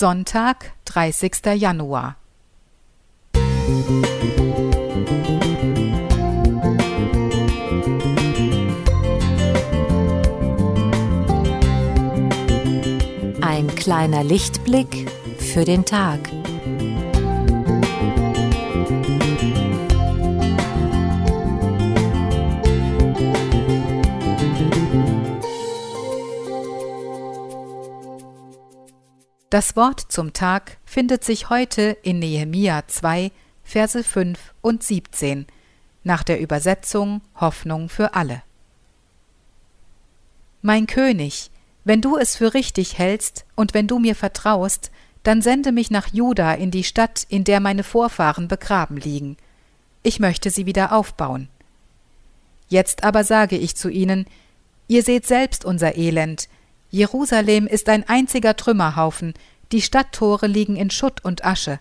Sonntag, 30. Januar. Ein kleiner Lichtblick für den Tag. Das Wort zum Tag findet sich heute in Nehemia 2, Verse 5 und 17 nach der Übersetzung Hoffnung für alle. Mein König, wenn du es für richtig hältst und wenn du mir vertraust, dann sende mich nach Juda in die Stadt, in der meine Vorfahren begraben liegen. Ich möchte sie wieder aufbauen. Jetzt aber sage ich zu ihnen, ihr seht selbst unser Elend, Jerusalem ist ein einziger Trümmerhaufen, die Stadttore liegen in Schutt und Asche.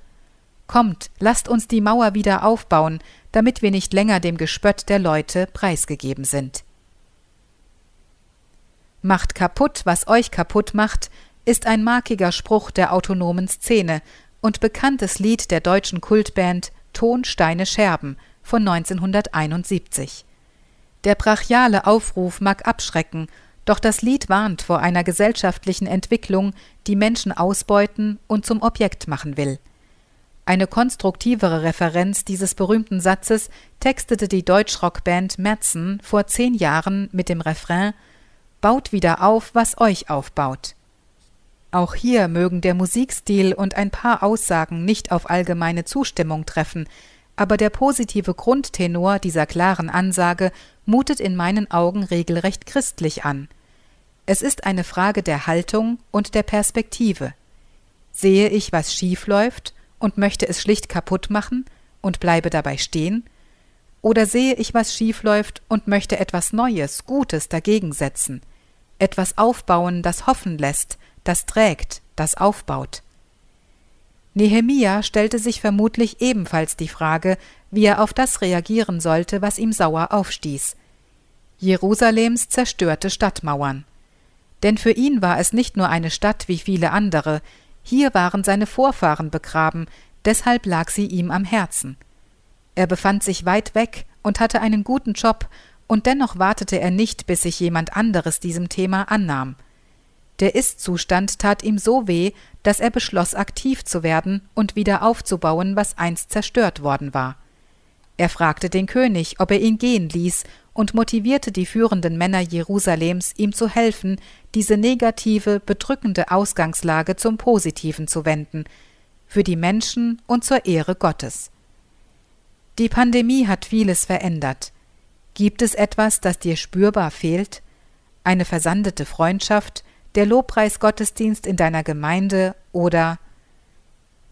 Kommt, lasst uns die Mauer wieder aufbauen, damit wir nicht länger dem Gespött der Leute preisgegeben sind. Macht kaputt, was euch kaputt macht, ist ein markiger Spruch der autonomen Szene und bekanntes Lied der deutschen Kultband Ton, Steine, Scherben von 1971. Der brachiale Aufruf mag abschrecken doch das Lied warnt vor einer gesellschaftlichen Entwicklung, die Menschen ausbeuten und zum Objekt machen will. Eine konstruktivere Referenz dieses berühmten Satzes textete die Deutschrockband Merzen vor zehn Jahren mit dem Refrain Baut wieder auf, was euch aufbaut. Auch hier mögen der Musikstil und ein paar Aussagen nicht auf allgemeine Zustimmung treffen, aber der positive Grundtenor dieser klaren Ansage mutet in meinen Augen regelrecht christlich an. Es ist eine Frage der Haltung und der Perspektive. Sehe ich, was schief läuft und möchte es schlicht kaputt machen und bleibe dabei stehen? Oder sehe ich, was schief läuft und möchte etwas Neues, Gutes dagegen setzen? Etwas aufbauen, das hoffen lässt, das trägt, das aufbaut. Nehemia stellte sich vermutlich ebenfalls die Frage, wie er auf das reagieren sollte, was ihm sauer aufstieß. Jerusalems zerstörte Stadtmauern. Denn für ihn war es nicht nur eine Stadt wie viele andere, hier waren seine Vorfahren begraben, deshalb lag sie ihm am Herzen. Er befand sich weit weg und hatte einen guten Job, und dennoch wartete er nicht, bis sich jemand anderes diesem Thema annahm. Der Ist-Zustand tat ihm so weh, dass er beschloss, aktiv zu werden und wieder aufzubauen, was einst zerstört worden war. Er fragte den König, ob er ihn gehen ließ, und motivierte die führenden Männer Jerusalems, ihm zu helfen, diese negative, bedrückende Ausgangslage zum Positiven zu wenden, für die Menschen und zur Ehre Gottes. Die Pandemie hat vieles verändert. Gibt es etwas, das dir spürbar fehlt? Eine versandete Freundschaft, der Lobpreisgottesdienst in deiner Gemeinde oder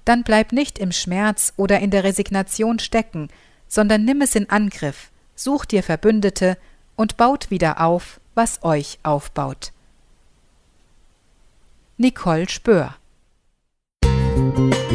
dann bleib nicht im Schmerz oder in der Resignation stecken, sondern nimm es in Angriff, sucht dir Verbündete und baut wieder auf, was euch aufbaut. Nicole Spör Musik